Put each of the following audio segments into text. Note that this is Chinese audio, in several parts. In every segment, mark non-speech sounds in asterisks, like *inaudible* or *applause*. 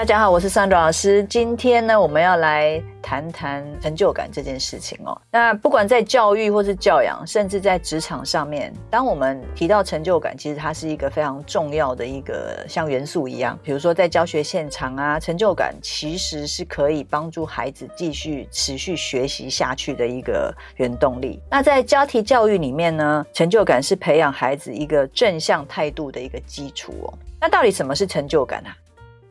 大家好，我是三朵老师。今天呢，我们要来谈谈成就感这件事情哦。那不管在教育或是教养，甚至在职场上面，当我们提到成就感，其实它是一个非常重要的一个像元素一样。比如说在教学现场啊，成就感其实是可以帮助孩子继续持续学习下去的一个原动力。那在家庭教育里面呢，成就感是培养孩子一个正向态度的一个基础哦。那到底什么是成就感啊？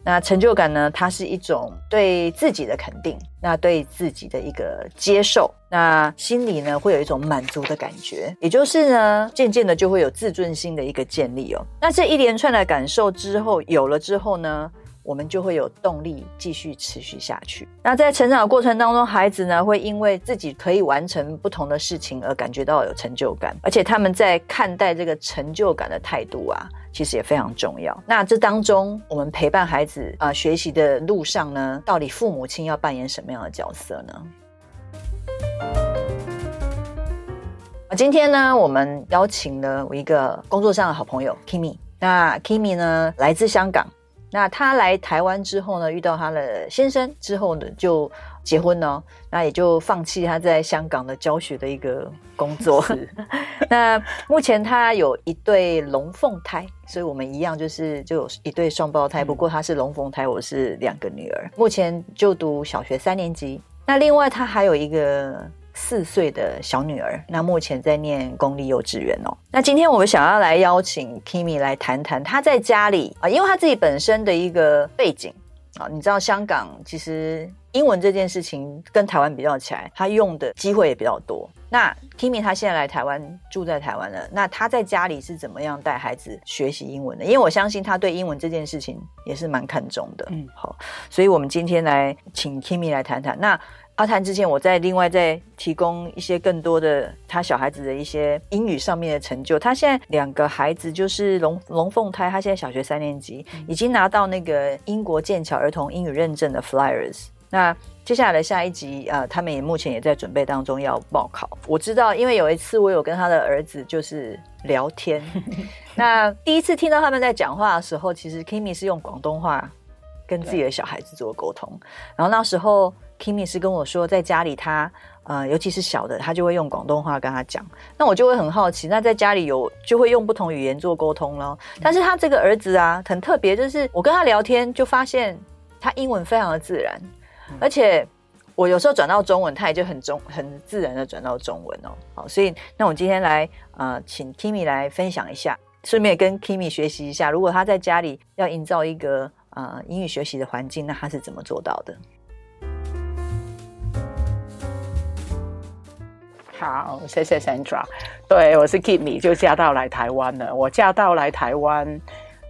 那成就感呢？它是一种对自己的肯定，那对自己的一个接受，那心里呢会有一种满足的感觉，也就是呢，渐渐的就会有自尊心的一个建立哦。那这一连串的感受之后有了之后呢，我们就会有动力继续持续下去。那在成长的过程当中，孩子呢会因为自己可以完成不同的事情而感觉到有成就感，而且他们在看待这个成就感的态度啊。其实也非常重要。那这当中，我们陪伴孩子啊、呃、学习的路上呢，到底父母亲要扮演什么样的角色呢？今天呢，我们邀请了我一个工作上的好朋友 Kimi。那 Kimi 呢，来自香港。那他来台湾之后呢，遇到他的先生之后呢，就结婚哦。那也就放弃他在香港的教学的一个工作。*laughs* 那目前他有一对龙凤胎，所以我们一样就是就有一对双胞胎。不过他是龙凤胎，我是两个女儿。目前就读小学三年级。那另外他还有一个。四岁的小女儿，那目前在念公立幼稚园哦。那今天我们想要来邀请 Kimi 来谈谈她在家里啊，因为她自己本身的一个背景啊，你知道香港其实英文这件事情跟台湾比较起来，他用的机会也比较多。那 Kimi 他现在来台湾住在台湾了，那他在家里是怎么样带孩子学习英文的？因为我相信他对英文这件事情也是蛮看重的。嗯，好，所以我们今天来请 Kimi 来谈谈那。阿谈之前，我再另外再提供一些更多的他小孩子的一些英语上面的成就。他现在两个孩子就是龙龙凤胎，他现在小学三年级，已经拿到那个英国剑桥儿童英语认证的 Flyers。那接下来的下一集，呃，他们也目前也在准备当中要报考。我知道，因为有一次我有跟他的儿子就是聊天，*laughs* 那第一次听到他们在讲话的时候，其实 Kimi 是用广东话跟自己的小孩子做沟通，然后那时候。Kimi 是跟我说，在家里他呃，尤其是小的，他就会用广东话跟他讲。那我就会很好奇，那在家里有就会用不同语言做沟通咯。但是他这个儿子啊，很特别，就是我跟他聊天就发现他英文非常的自然，而且我有时候转到中文，他也就很中很自然的转到中文哦。好，所以那我今天来呃，请 Kimi 来分享一下，顺便跟 Kimi 学习一下，如果他在家里要营造一个呃英语学习的环境，那他是怎么做到的？好，谢谢 Sandra。对，我是 Kimmy，就嫁到来台湾了。我嫁到来台湾，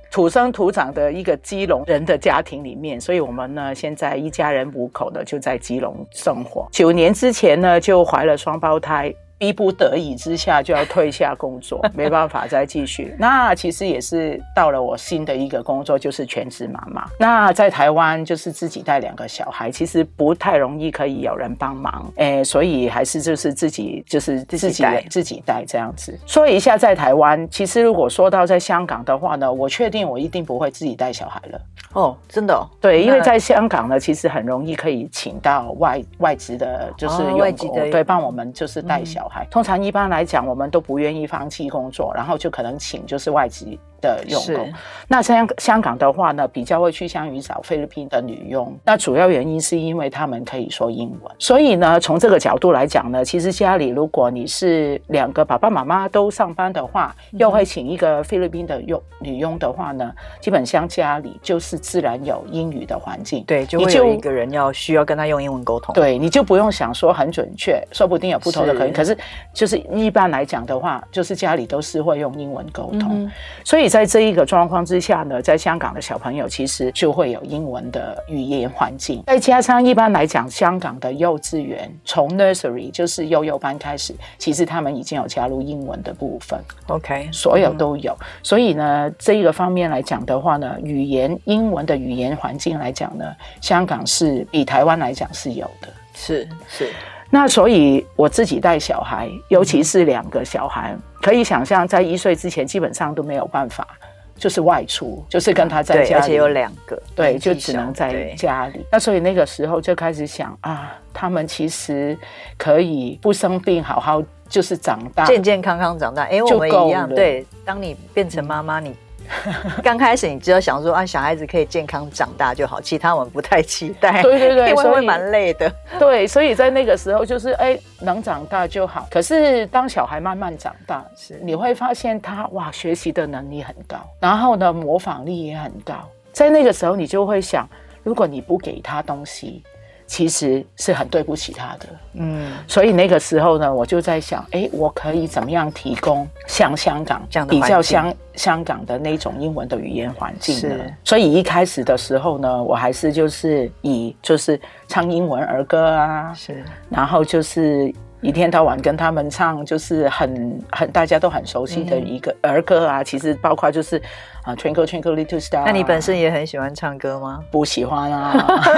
土生土长的一个基隆人的家庭里面，所以我们呢，现在一家人五口呢就在基隆生活。九年之前呢，就怀了双胞胎。逼不得已之下就要退下工作，*laughs* 没办法再继续。那其实也是到了我新的一个工作，就是全职妈妈。那在台湾就是自己带两个小孩，其实不太容易可以有人帮忙，哎，所以还是就是自己就是自己带自己带这样子。说一下在台湾，其实如果说到在香港的话呢，我确定我一定不会自己带小孩了。哦，真的、哦？对，因为在香港呢，其实很容易可以请到外外籍的，就是用外籍的对帮我们就是带小孩。通常一般来讲，我们都不愿意放弃工作，然后就可能请就是外籍的佣工。那香香港的话呢，比较会趋向于找菲律宾的女佣。那主要原因是因为他们可以说英文。所以呢，从这个角度来讲呢，其实家里如果你是两个爸爸妈妈都上班的话，又会请一个菲律宾的佣女佣的话呢，基本上家里就是自然有英语的环境。对，就会有一个人要需要跟他用英文沟通。对，你就不用想说很准确，说不定有不同的可能。是可是就是一般来讲的话，就是家里都是会用英文沟通。嗯、所以。以在这一个状况之下呢，在香港的小朋友其实就会有英文的语言环境，再加上一般来讲，香港的幼稚园从 nursery 就是幼幼班开始，其实他们已经有加入英文的部分。OK，所有都有。嗯、所以呢，这一个方面来讲的话呢，语言英文的语言环境来讲呢，香港是比台湾来讲是有的。是是。那所以我自己带小孩，尤其是两个小孩，嗯、可以想象在一岁之前基本上都没有办法，就是外出，就是跟他在家里，而且有两个，对，就只能在家里。那所以那个时候就开始想啊，他们其实可以不生病，好好就是长大，健健康康长大。哎，我们一样，对，当你变成妈妈，你。*laughs* 刚开始你只有想说啊，小孩子可以健康长大就好，其他我们不太期待。*laughs* 对对对，因为会蛮累的。对，所以在那个时候就是哎，能长大就好。可是当小孩慢慢长大，是你会发现他哇，学习的能力很高，然后呢，模仿力也很高。在那个时候，你就会想，如果你不给他东西。其实是很对不起他的，嗯，所以那个时候呢，我就在想，哎，我可以怎么样提供像香港这样的比较香香港的那种英文的语言环境呢？是所以一开始的时候呢，我还是就是以就是唱英文儿歌啊，是，然后就是。一天到晚跟他们唱，就是很很大家都很熟悉的一个儿歌啊。嗯、其实包括就是啊，Twinkle Twinkle Little Star。那你本身也很喜欢唱歌吗？不喜欢啊。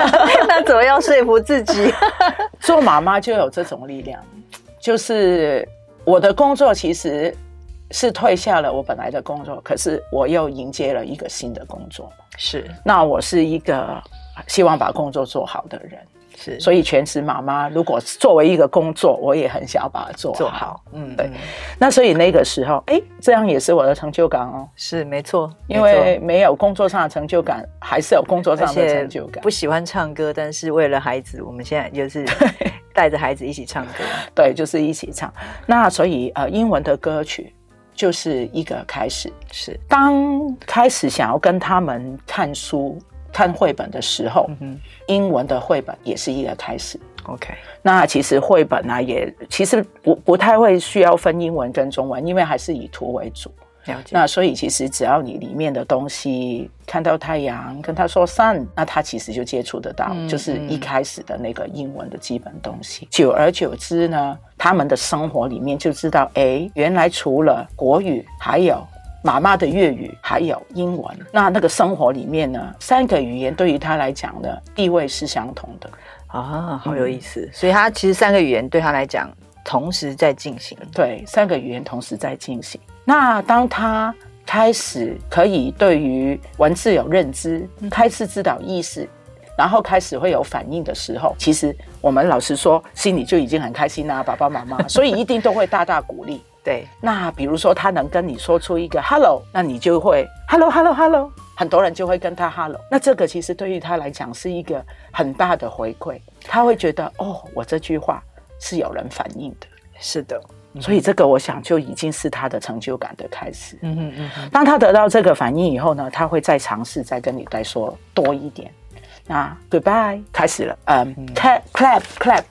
*laughs* 那怎么样说服自己？*laughs* 做妈妈就有这种力量。就是我的工作其实是退下了我本来的工作，可是我又迎接了一个新的工作。是。那我是一个希望把工作做好的人。是，所以全职妈妈如果作为一个工作，我也很想要把它做好。做好，嗯，对。那所以那个时候，哎，这样也是我的成就感哦。是，没错。因为没有工作上的成就感，还是有工作上的成就感。不喜欢唱歌，但是为了孩子，我们现在就是 *laughs* 带着孩子一起唱歌。对，就是一起唱。那所以呃，英文的歌曲就是一个开始。是，当开始想要跟他们看书。看绘本的时候，嗯、英文的绘本也是一个开始。OK，那其实绘本呢、啊，也其实不不太会需要分英文跟中文，因为还是以图为主。了解。那所以其实只要你里面的东西看到太阳，跟他说 sun，那他其实就接触得到，嗯、就是一开始的那个英文的基本东西。嗯、久而久之呢，他们的生活里面就知道，哎，原来除了国语，还有。妈妈的粤语还有英文，那那个生活里面呢，三个语言对于他来讲呢，地位是相同的啊，好有意思。嗯、所以他其实三个语言对他来讲同时在进行，对，三个语言同时在进行。那当他开始可以对于文字有认知，开始知道意思，然后开始会有反应的时候，其实我们老实说，心里就已经很开心啦、啊，爸爸妈妈，所以一定都会大大鼓励。对，那比如说他能跟你说出一个 hello，那你就会 hello hello hello，很多人就会跟他 hello。那这个其实对于他来讲是一个很大的回馈，他会觉得哦，我这句话是有人反应的。是的，所以这个我想就已经是他的成就感的开始。嗯嗯嗯。当他得到这个反应以后呢，他会再尝试再跟你再说多一点。那 goodbye 开始了，嗯，clap clap clap。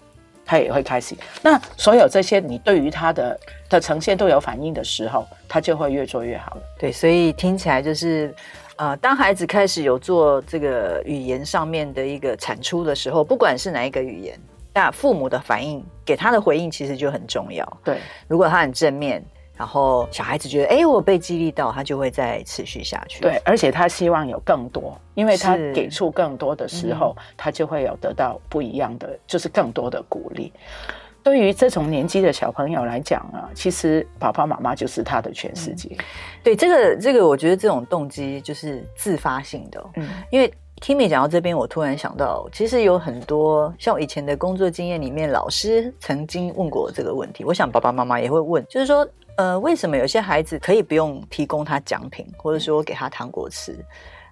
他也会开始。那所有这些，你对于他的的呈现都有反应的时候，他就会越做越好了。对，所以听起来就是，呃，当孩子开始有做这个语言上面的一个产出的时候，不管是哪一个语言，那父母的反应给他的回应其实就很重要。对，如果他很正面。然后小孩子觉得，哎，我被激励到，他就会再持续下去。对，而且他希望有更多，因为他给出更多的时候，嗯、他就会有得到不一样的，就是更多的鼓励。对于这种年纪的小朋友来讲啊，其实爸爸妈妈就是他的全世界。嗯、对，这个这个，我觉得这种动机就是自发性的。嗯，因为 Kimmy 讲到这边，我突然想到，其实有很多像我以前的工作经验里面，老师曾经问过这个问题。我想爸爸妈妈也会问，就是说。呃，为什么有些孩子可以不用提供他奖品，或者说给他糖果吃，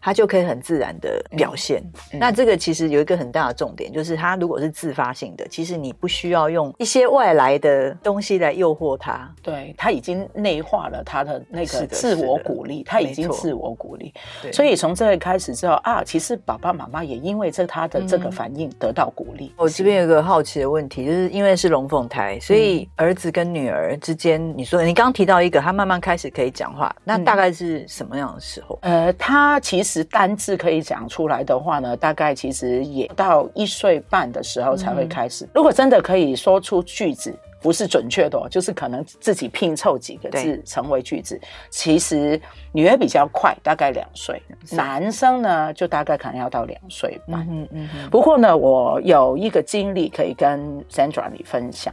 他就可以很自然的表现。嗯、那这个其实有一个很大的重点，就是他如果是自发性的，其实你不需要用一些外来的东西来诱惑他。对，他已经内化了他的那个自我鼓励，他已经自我鼓励。对，所以从这个开始之后啊，其实爸爸妈妈也因为这他的这个反应得到鼓励。嗯、我这边有个好奇的问题，就是因为是龙凤胎，所以儿子跟女儿之间，你说你刚刚提到一个，他慢慢开始可以讲话，那大概是什么样的时候？嗯、呃，他其实单字可以讲出来的话呢，大概其实也到一岁半的时候才会开始。嗯、如果真的可以说出句子，不是准确的，就是可能自己拼凑几个字成为句子。其实女儿比较快，大概两岁；男生呢，就大概可能要到两岁半。嗯嗯嗯。不过呢，我有一个经历可以跟 Sandra 你分享。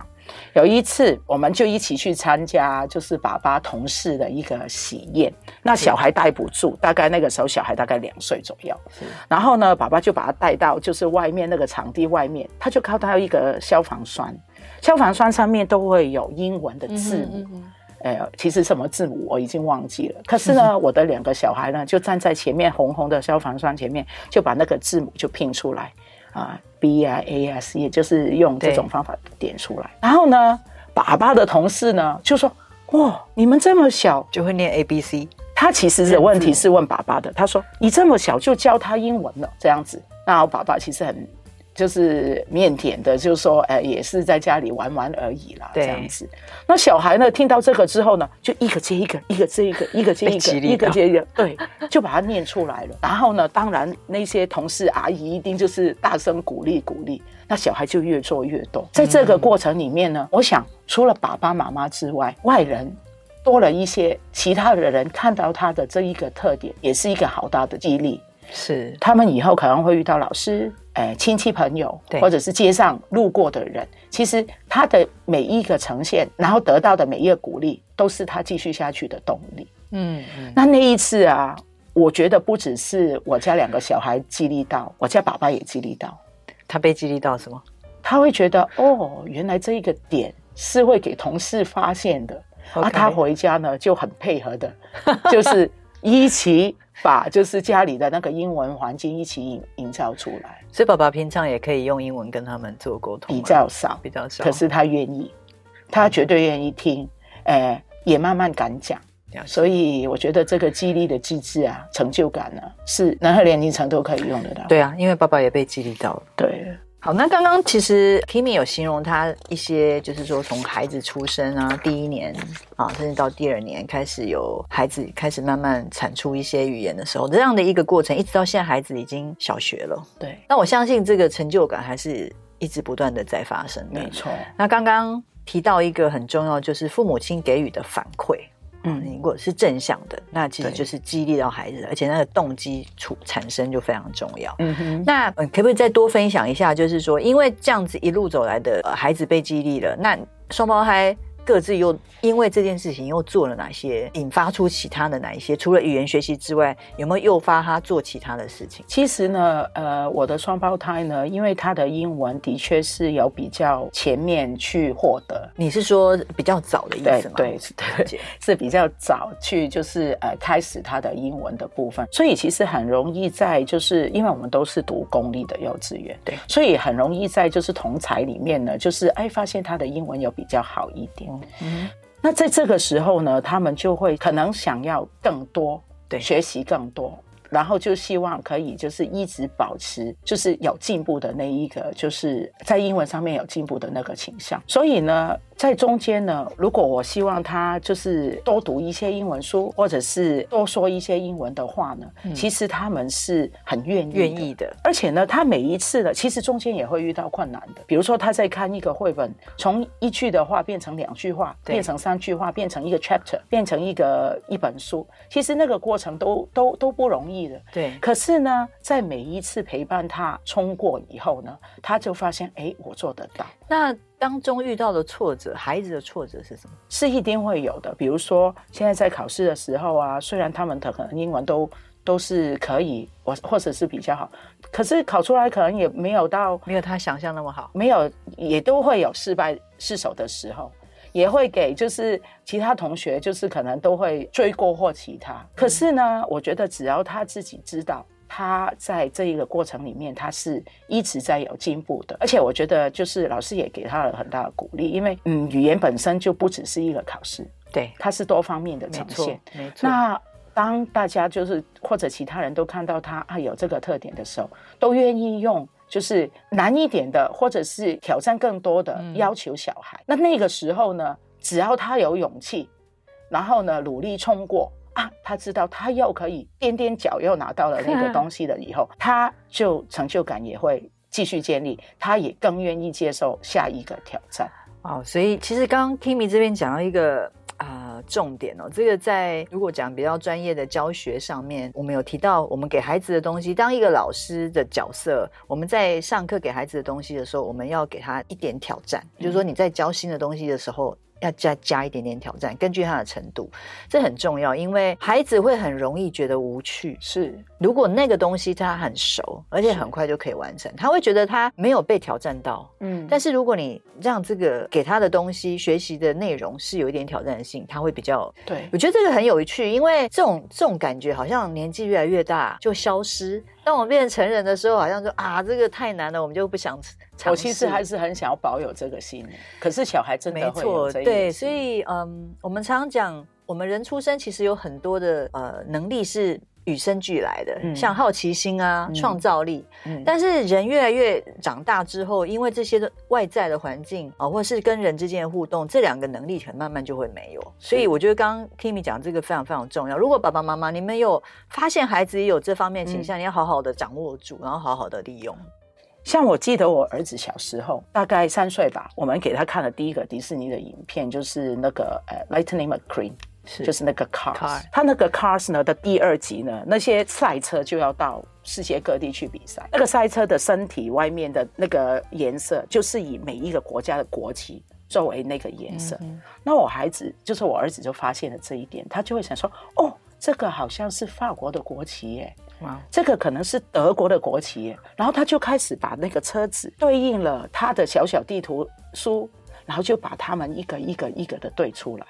有一次，我们就一起去参加，就是爸爸同事的一个喜宴。那小孩带不住，大概那个时候小孩大概两岁左右。是然后呢，爸爸就把他带到就是外面那个场地外面，他就靠到一个消防栓，消防栓上面都会有英文的字母。嗯嗯嗯哎，其实什么字母我已经忘记了。可是呢，嗯、*laughs* 我的两个小孩呢，就站在前面红红的消防栓前面，就把那个字母就拼出来。啊，B I A S，也就是用这种方法点出来。然后呢，爸爸的同事呢就说：“哇，你们这么小就会念 A B C。”他其实的问题是问爸爸的。他说：“你这么小就教他英文了，这样子。”那我爸爸其实很。就是腼腆的，就是说，哎，也是在家里玩玩而已啦，对这样子。那小孩呢，听到这个之后呢，就一个接一个，一个接一个，一个接一个，一个接一个，对，*laughs* 就把它念出来了。然后呢，当然那些同事阿姨一定就是大声鼓励鼓励，那小孩就越做越多。在这个过程里面呢，嗯、我想除了爸爸妈妈之外，外人多了一些其他的人看到他的这一个特点，也是一个好大的激励。是，他们以后可能会遇到老师。哎，亲戚朋友，对或者是街上路过的人，其实他的每一个呈现，然后得到的每一个鼓励，都是他继续下去的动力。嗯，嗯，那那一次啊，我觉得不只是我家两个小孩激励到，我家爸爸也激励到。他被激励到什么？他会觉得哦，原来这一个点是会给同事发现的。啊，他回家呢就很配合的，就是 *laughs* 一起。把就是家里的那个英文环境一起营营造出来，所以爸爸平常也可以用英文跟他们做沟通。比较少，比较少。可是他愿意，他绝对愿意听，呃，也慢慢敢讲。所以我觉得这个激励的机制啊，成就感呢，是任何年龄层都可以用得到。对啊，因为爸爸也被激励到了。对。好，那刚刚其实 Kimi 有形容他一些，就是说从孩子出生啊，第一年啊，甚至到第二年开始有孩子开始慢慢产出一些语言的时候，这样的一个过程，一直到现在孩子已经小学了。对，那我相信这个成就感还是一直不断的在发生的。没错。那刚刚提到一个很重要，就是父母亲给予的反馈。嗯，如果是正向的，那其实就是激励到孩子，而且那个动机出产生就非常重要。嗯哼，那可不可以再多分享一下？就是说，因为这样子一路走来的孩子被激励了，那双胞胎。各自又因为这件事情又做了哪些，引发出其他的哪一些？除了语言学习之外，有没有诱发他做其他的事情？其实呢，呃，我的双胞胎呢，因为他的英文的确是有比较前面去获得。你是说比较早的意思吗？对，对，对，是比较早去，就是呃，开始他的英文的部分。所以其实很容易在，就是因为我们都是读公立的幼稚园，对，所以很容易在就是同才里面呢，就是哎，发现他的英文有比较好一点。嗯，那在这个时候呢，他们就会可能想要更多，对，学习更多。然后就希望可以就是一直保持就是有进步的那一个，就是在英文上面有进步的那个倾向。所以呢，在中间呢，如果我希望他就是多读一些英文书，或者是多说一些英文的话呢，嗯、其实他们是很愿意愿意的。而且呢，他每一次呢，其实中间也会遇到困难的。比如说他在看一个绘本，从一句的话变成两句话，变成三句话，变成一个 chapter，变成一个一本书。其实那个过程都都都不容易。对，可是呢，在每一次陪伴他冲过以后呢，他就发现，哎，我做得到。那当中遇到的挫折，孩子的挫折是什么？是一定会有的。比如说，现在在考试的时候啊，虽然他们的可能英文都都是可以，或或者是比较好，可是考出来可能也没有到，没有他想象那么好，没有，也都会有失败失手的时候。也会给就是其他同学，就是可能都会追过或其他。可是呢，我觉得只要他自己知道。他在这一个过程里面，他是一直在有进步的，而且我觉得就是老师也给他了很大的鼓励，因为嗯，语言本身就不只是一个考试，对，它是多方面的呈现。没错。那当大家就是或者其他人都看到他啊有这个特点的时候，都愿意用就是难一点的，或者是挑战更多的要求小孩。嗯。那那个时候呢，只要他有勇气，然后呢努力冲过。啊，他知道他又可以踮踮脚又拿到了那个东西了以后，*laughs* 他就成就感也会继续建立，他也更愿意接受下一个挑战。哦，所以其实刚刚 Kimmy 这边讲到一个啊、呃、重点哦，这个在如果讲比较专业的教学上面，我们有提到，我们给孩子的东西，当一个老师的角色，我们在上课给孩子的东西的时候，我们要给他一点挑战，嗯、就是说你在教新的东西的时候。要加加一点点挑战，根据他的程度，这很重要，因为孩子会很容易觉得无趣。是，如果那个东西他很熟，而且很快就可以完成，他会觉得他没有被挑战到。嗯，但是如果你让这个给他的东西学习的内容是有一点挑战性，他会比较。对，我觉得这个很有趣，因为这种这种感觉好像年纪越来越大就消失。当我们变成成人的时候，好像说啊，这个太难了，我们就不想。我其实还是很想要保有这个心，可是小孩真的会有这。对，所以嗯，我们常常讲，我们人出生其实有很多的呃能力是。与生俱来的，嗯、像好奇心啊、创、嗯、造力。嗯、但是人越来越长大之后，因为这些的外在的环境啊，或是跟人之间的互动，这两个能力可能慢慢就会没有。所以我觉得刚刚 Kimmy 讲这个非常非常重要。如果爸爸妈妈你们有发现孩子也有这方面倾向，嗯、你要好好的掌握住，然后好好的利用。像我记得我儿子小时候大概三岁吧，我们给他看了第一个迪士尼的影片，就是那个呃，Lightning McQueen。是就是那个 Cars，Car 他那个 Cars 呢的第二集呢，那些赛车就要到世界各地去比赛。那个赛车的身体外面的那个颜色，就是以每一个国家的国旗作为那个颜色。嗯、那我孩子就是我儿子就发现了这一点，他就会想说：“哦，这个好像是法国的国旗耶，哇，这个可能是德国的国旗耶。”然后他就开始把那个车子对应了他的小小地图书，然后就把他们一个一个一个的对出来。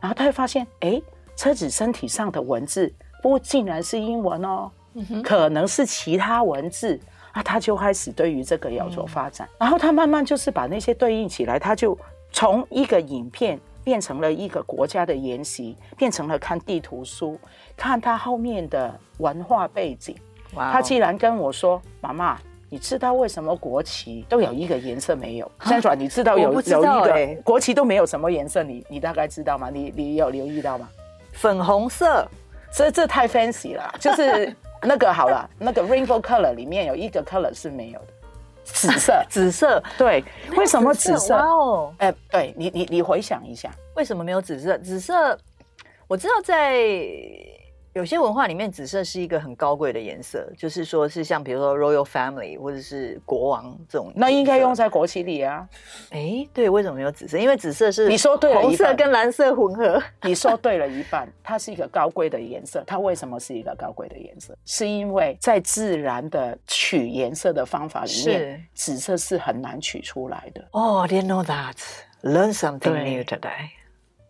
然后他会发现，哎，车子身体上的文字不竟然是英文哦，嗯、可能是其他文字。那他就开始对于这个有所发展。嗯、然后他慢慢就是把那些对应起来，他就从一个影片变成了一个国家的研习，变成了看地图书，看他后面的文化背景。他既然跟我说：“妈妈。”你知道为什么国旗都有一个颜色没有？Sandra，你知道有有一个国旗都没有什么颜色？你你大概知道吗？你你有留意到吗？粉红色，这这太 fancy 了。*laughs* 就是那个好了，那个 rainbow color 里面有一个 color 是没有的，紫色。*laughs* 紫色，对，为什么紫色？哦，哎，对你你你回想一下，为什么没有紫色？紫色，我知道在。有些文化里面，紫色是一个很高贵的颜色，就是说是像比如说 royal family 或者是国王这种，那应该用在国旗里啊。哎，对，为什么没有紫色？因为紫色是你说对了，红色跟蓝色混合。你说对了一半，它是一个高贵的颜色。它为什么是一个高贵的颜色？是因为在自然的取颜色的方法里面，紫色是很难取出来的。哦，I didn't know that. Learn something new today.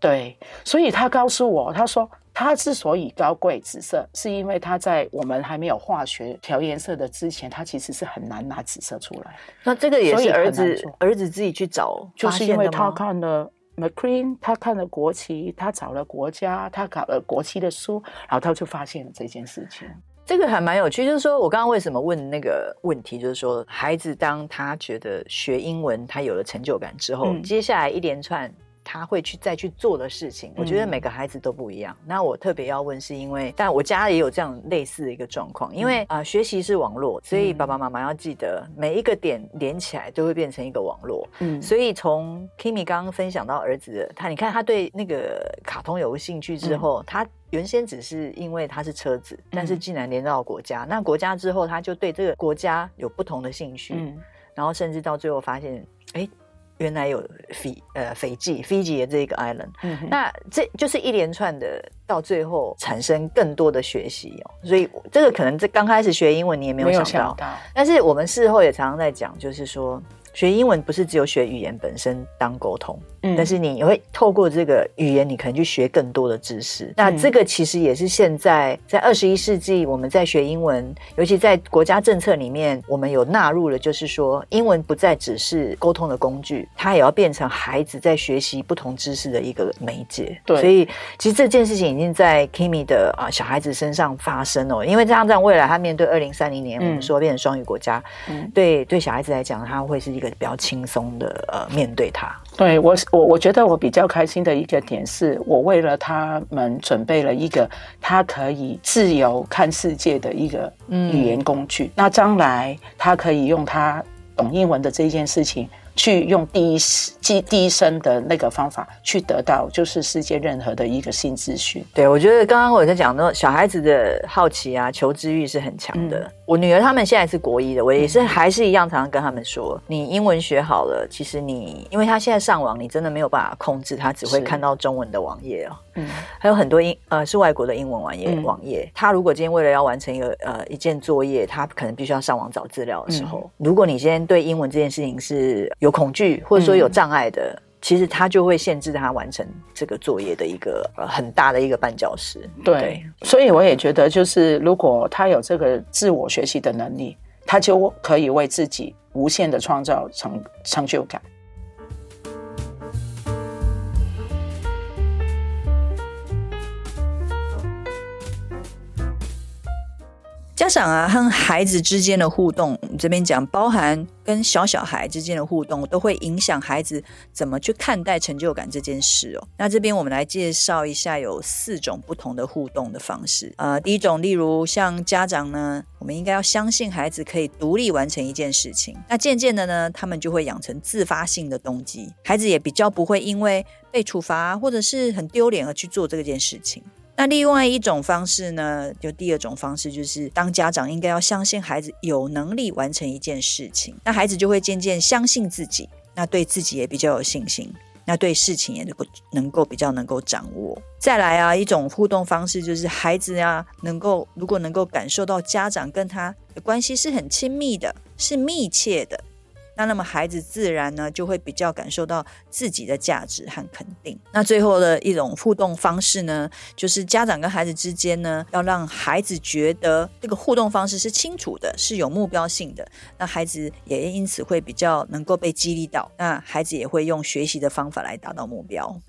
对，所以他告诉我，他说。它之所以高贵紫色，是因为它在我们还没有化学调颜色的之前，它其实是很难拿紫色出来。那这个也是儿子儿子自己去找，就是因为他看了 McQueen，他看了国旗，他找了国家，他搞了国旗的书，然后他就发现了这件事情。这个还蛮有趣，就是说我刚刚为什么问那个问题，就是说孩子当他觉得学英文他有了成就感之后，嗯、接下来一连串。他会去再去做的事情，我觉得每个孩子都不一样。嗯、那我特别要问，是因为，但我家也有这样类似的一个状况，因为啊、学习是网络，所以爸爸妈妈要记得，每一个点连起来都会变成一个网络。嗯，所以从 Kimmy 刚刚分享到儿子的，他你看他对那个卡通有兴趣之后，嗯、他原先只是因为他是车子，但是竟然连到国家，嗯、那国家之后他就对这个国家有不同的兴趣，嗯，然后甚至到最后发现，哎。原来有斐呃斐济斐济的这个 island，嗯、那这就是一连串的，到最后产生更多的学习哦。所以这个可能这刚开始学英文你也没有想到，想到。但是我们事后也常常在讲，就是说学英文不是只有学语言本身当沟通，嗯，但是你会透过这个语言，你可能去学更多的知识。嗯、那这个其实也是现在在二十一世纪我们在学英文，尤其在国家政策里面，我们有纳入了，就是说英文不再只是沟通的工具，它也要变成孩子在学习不同知识的一个媒介。对，所以其实这件事情已经在 Kimi 的啊小孩子身上发生了，因为这样在未来他面对二零三零年，嗯、我们说变成双语国家，嗯，对对小孩子来讲，他会是一个比较轻松的呃面对他。对我我我觉得我比较开心的一个点是，我为了他们准备了一个他可以自由看世界的一个语言工具。嗯、那将来他可以用他懂英文的这件事情。去用第一第第一声的那个方法去得到，就是世界任何的一个新资讯。对，我觉得刚刚我在讲到，小孩子的好奇啊、求知欲是很强的。嗯、我女儿他们现在是国一的，我也是还是一样，常常跟他们说，嗯、你英文学好了，其实你因为他现在上网，你真的没有办法控制，他只会看到中文的网页哦。嗯，还有很多英呃是外国的英文网页、嗯、网页。他如果今天为了要完成一个呃一件作业，他可能必须要上网找资料的时候，嗯、如果你今天对英文这件事情是有恐惧或者说有障碍的，嗯、其实他就会限制他完成这个作业的一个呃很大的一个绊脚石。对，对所以我也觉得，就是如果他有这个自我学习的能力，他就可以为自己无限的创造成成就感。家长啊，和孩子之间的互动，这边讲包含跟小小孩之间的互动，都会影响孩子怎么去看待成就感这件事哦。那这边我们来介绍一下，有四种不同的互动的方式。呃，第一种，例如像家长呢，我们应该要相信孩子可以独立完成一件事情。那渐渐的呢，他们就会养成自发性的动机，孩子也比较不会因为被处罚或者是很丢脸而去做这件事情。那另外一种方式呢，就第二种方式，就是当家长应该要相信孩子有能力完成一件事情，那孩子就会渐渐相信自己，那对自己也比较有信心，那对事情也能够能够比较能够掌握。再来啊，一种互动方式就是孩子呀，能够如果能够感受到家长跟他的关系是很亲密的，是密切的。那那么孩子自然呢，就会比较感受到自己的价值和肯定。那最后的一种互动方式呢，就是家长跟孩子之间呢，要让孩子觉得这个互动方式是清楚的，是有目标性的。那孩子也因此会比较能够被激励到。那孩子也会用学习的方法来达到目标。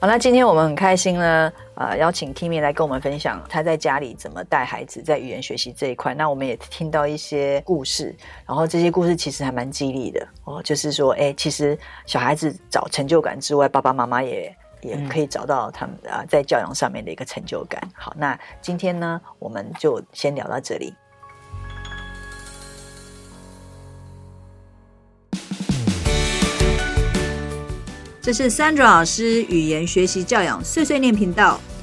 好，那今天我们很开心呢，呃，邀请 Kimi 来跟我们分享他在家里怎么带孩子在语言学习这一块。那我们也听到一些故事，然后这些故事其实还蛮激励的哦，就是说，哎，其实小孩子找成就感之外，爸爸妈妈也也可以找到他们啊在教养上面的一个成就感。好，那今天呢，我们就先聊到这里。这是 Sandra 老师语言学习教养碎碎念频道，